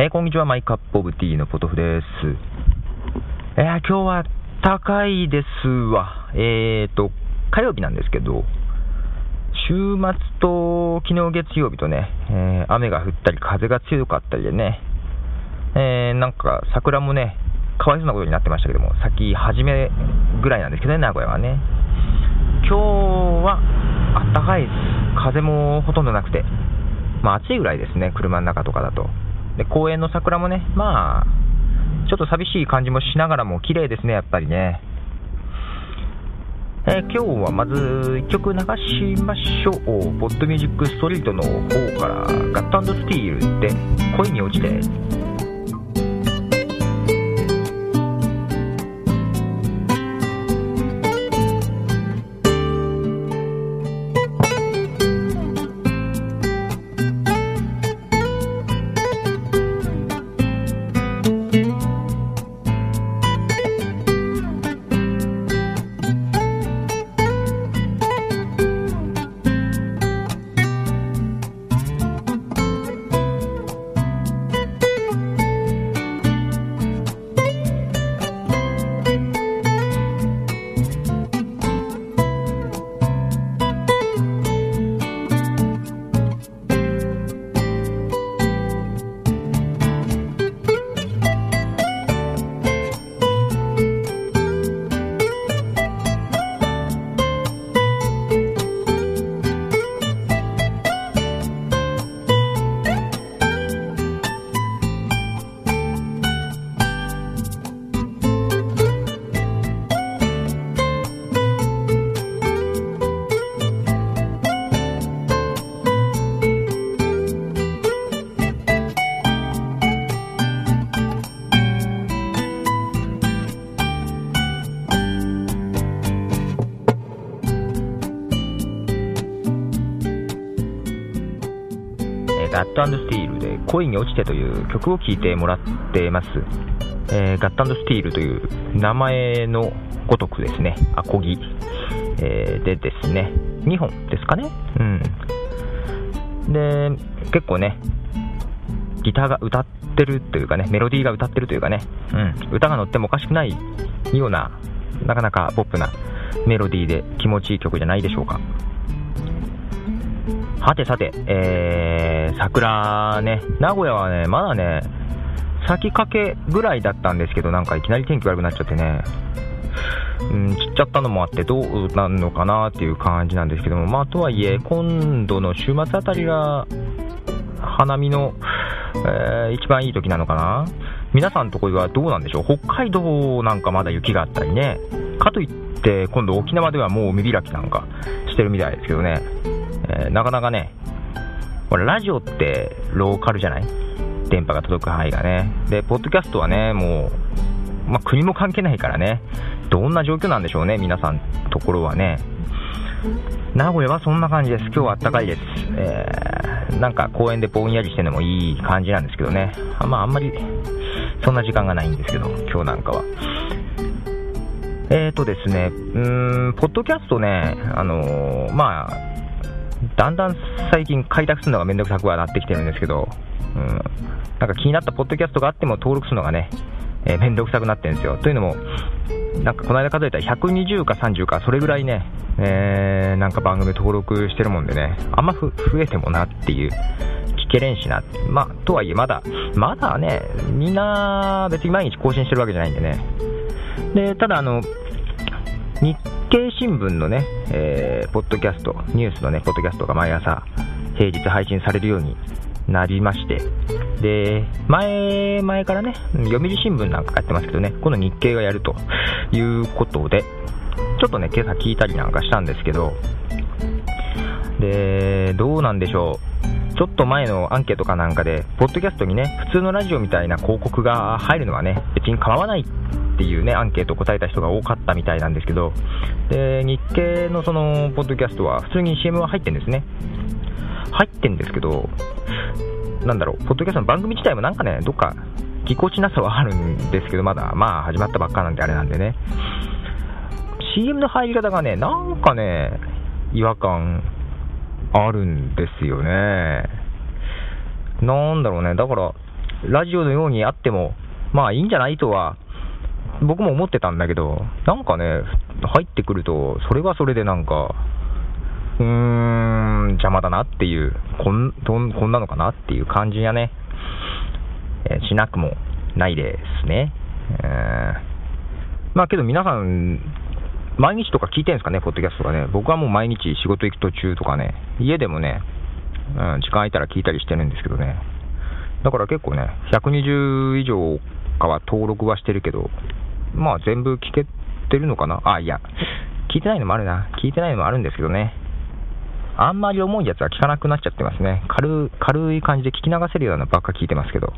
えー、こんにちは、マイカップオブティーのポトフです。えー、今日は高いですわ。えーと、火曜日なんですけど、週末と昨日月曜日とね、え、雨が降ったり風が強かったりでね、え、なんか桜もね、かわいそうなことになってましたけども、先初めぐらいなんですけどね、名古屋はね。今日はあったかいです。風もほとんどなくて、まあ暑いぐらいですね、車の中とかだと。で、公園の桜もね、まあ、ちょっと寂しい感じもしながらも綺麗ですね、やっぱりね。えー、今日はまず1曲流しましょう。ポッドミュージックストリートの方から、ガットスティールで恋に落ちて。ガットスティールで恋に落ちてという曲を聴いてもらってます。えー、ガットスティールという名前のごとくですね、アコギ、えー、でですね、2本ですかね。うん。で、結構ね、ギターが歌ってるというかね、メロディーが歌ってるというかね、うん、歌が乗ってもおかしくないような、なかなかポップなメロディーで気持ちいい曲じゃないでしょうか。はてさて、えー、桜ね、名古屋はね、まだね、先駆けぐらいだったんですけど、なんかいきなり天気悪くなっちゃってね、うん、散っちゃったのもあってどうなのかなっていう感じなんですけども、まあ、とはいえ、今度の週末あたりが、花見の、えー、一番いい時なのかな皆さんのところはどうなんでしょう？北海道なんかまだ雪があったりね。かといって、今度沖縄ではもう海開きなんかしてるみたいですけどね。えー、なかなかね、これラジオってローカルじゃない？電波が届く範囲がね。で、ポッドキャストはね、もう、まあ、国も関係ないからね、どんな状況なんでしょうね、皆さんところはね。名古屋はそんな感じです。今日は暖かいです。えー、なんか公園でぼんやりしてるのもいい感じなんですけどね。あまあ、あんまり、そんな時間がないんですけど、今日なんかは。えーとですね、うーん、ポッドキャストね、あのー、まあ、だんだん最近開拓するのがめんどくさくはなってきてるんですけど、うん、なんか気になったポッドキャストがあっても登録するのがね、えー、めんどくさくなってるんですよ。というのも、なんかこの間数えたら120か30か、それぐらいね、えー、なんか番組登録してるもんでね、あんま増えてもなっていう、聞けれんしな。まあ、とはいえまだ、まだね、みんな別に毎日更新してるわけじゃないんでね。で、ただあの、日経新聞のね、えー、ポッドキャスト、ニュースのね、ポッドキャストが毎朝、平日配信されるようになりまして、で、前、前からね、読売新聞なんかやってますけどね、この日経がやるということで、ちょっとね、今朝聞いたりなんかしたんですけど、で、どうなんでしょう。ちょっと前のアンケートかなんかで、ポッドキャストにね、普通のラジオみたいな広告が入るのはね、別に構わないっていうね、アンケートを答えた人が多かったみたいなんですけど、で、日経のその、ポッドキャストは普通に CM は入ってんですね。入ってんですけど、なんだろう、ポッドキャストの番組自体もなんかね、どっか、ぎこちなさはあるんですけど、まだ、まあ、始まったばっかなんであれなんでね。CM の入り方がね、なんかね、違和感あるんですよね。なんだろうね、だから、ラジオのようにあっても、まあいいんじゃないとは、僕も思ってたんだけど、なんかね、入ってくると、それはそれでなんか、うーん、邪魔だなっていう、こんこんなのかなっていう感じやね、えー、しなくもないですね。えー、まあけど皆さん、毎日とか聞いてるんですかね、ポッドキャストとかね。僕はもう毎日仕事行く途中とかね、家でもね、うん、時間空いたら聞いたりしてるんですけどね。だから結構ね、120以上かは登録はしてるけど、まあ全部聞けてるのかな？あ、いや、聞いてないのもあるな。聞いてないのもあるんですけどね。あんまり重いやつは聞かなくなっちゃってますね。軽軽い感じで聞き流せるようなばっか聞いてますけど。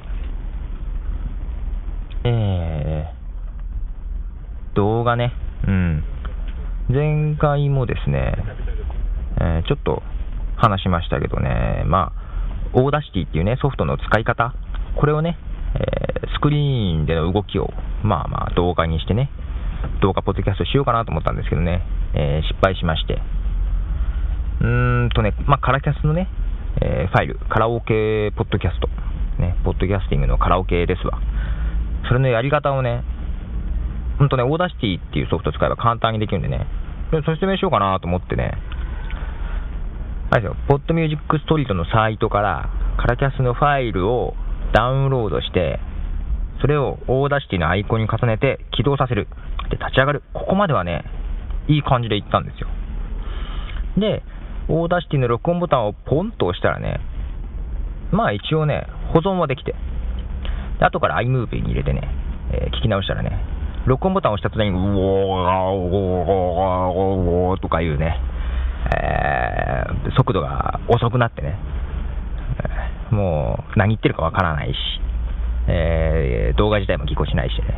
えー、動画ね。うん。前回もですね、えー、ちょっと話しましたけどね、まあ、 Audacity っていうね、ソフトの使い方、これをね、えー、スクリーンでの動きを、まあまあ動画にしてね、動画ポッドキャストしようかなと思ったんですけどね、えー、失敗しまして、うーんとね、まあ、カラキャスのね、えファイル、カラオケポッドキャスト、ね、ポッドキャスティングのカラオケですわ。それのやり方をね、ほんとね、 Audacity っていうソフト使えば簡単にできるんでね、説明しようかなと思ってね、あれですよ、ポッドミュージックストリートのサイトから、カラキャスのファイルをダウンロードして、それを Audacity のアイコンに重ねて起動させる。で、立ち上がる。ここまではね、いい感じでいったんですよ。で、Audacity の録音ボタンをポンと押したらね、まあ一応ね、保存はできて、で後から iMovie に入れてね、えー、聞き直したらね、録音ボタンを押した途端に、うおー、おー、おー、おーとかいうね、えー、速度が遅くなってね、もう何言ってるかわからないし、えー、動画自体もぎこちないしね、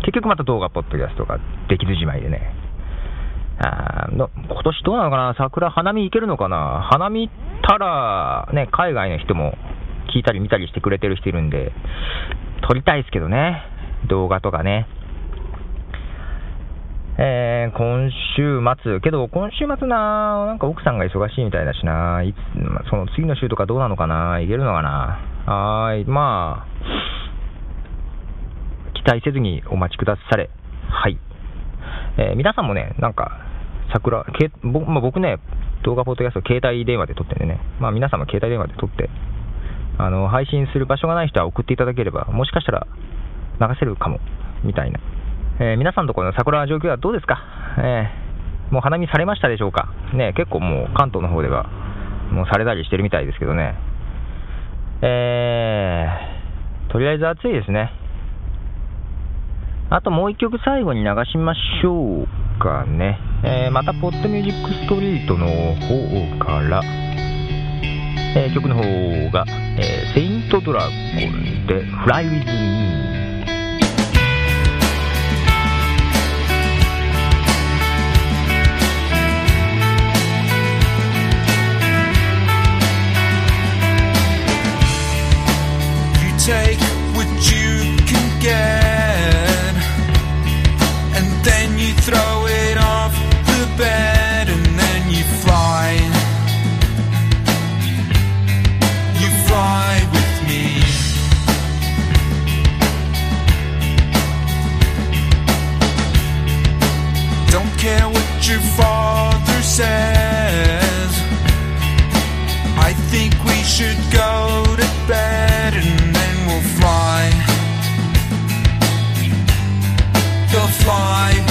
結局また動画、ポッドキャストができずじまいでね、あの今年どうなのかな、桜、花見行けるのかな、花見たら、ね、海外の人も聞いたり見たりしてくれてる人いるんで、撮りたいですけどね、動画とかね。えー、今週末、けど今週末な、なんか奥さんが忙しいみたいだしな、いつその次の週とかどうなのかな、いけるのかな、はい、まあ、期待せずにお待ちくだされ。はい。えー、皆さんもね、なんか、桜、け僕,、まあ、僕ね、動画ポッドキャスト携帯電話で撮ってんでね、まあ皆さんも携帯電話で撮って、あの、配信する場所がない人は送っていただければ、もしかしたら流せるかも、みたいなえー、皆さんのところの桜の状況はどうですか、えー、もう花見されましたでしょうか、ね、結構もう関東の方ではもうされたりしてるみたいですけどね、えー、とりあえず暑いですね。あともう一曲最後に流しましょうかね。えー、また、ポッドミュージックストリートの方から、えー、曲の方が、えー、セイントドラゴンで Fly With Me take what you can get, throw it off the bed, and then you fly. You fly with me. Don't care what your father says. I think we should go to bed and then we'll fly with me.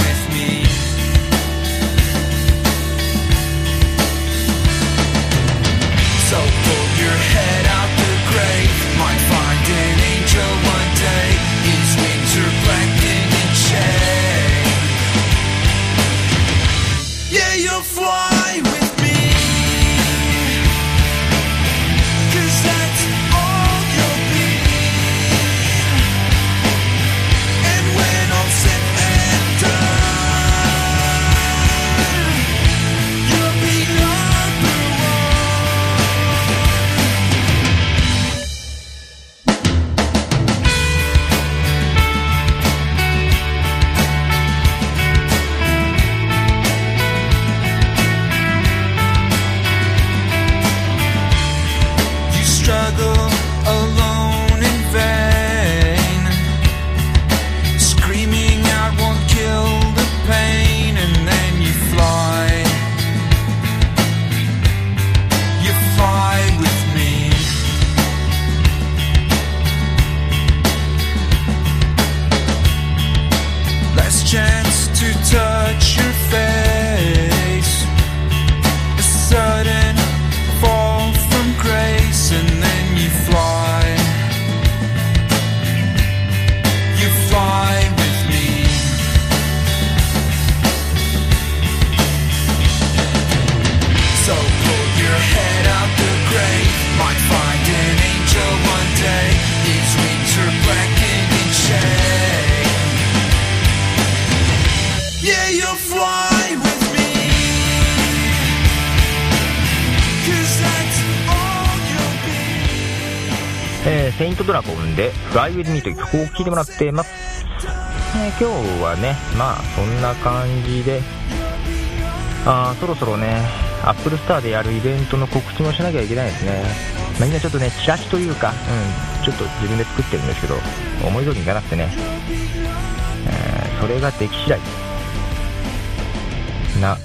えー、セイントドラゴンで「Fly With Me」という曲を聴いてもらってます、えー、今日はねまあそんな感じであそろそろねアップルスターでやるイベントの告知もしなきゃいけないですね、まあ、みんなちょっとねチラシというか、うん、ちょっと自分で作ってるんですけど思い通りにいかなくてね、えー、それができ次第。な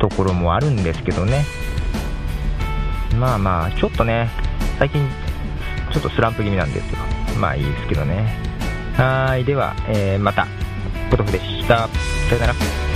ところもあるんですけどね。まあまあ、ちょっとね、最近、ちょっとスランプ気味なんですよ。まあいいですけどね。はい、では、えー、また、ポトフでした。さよなら。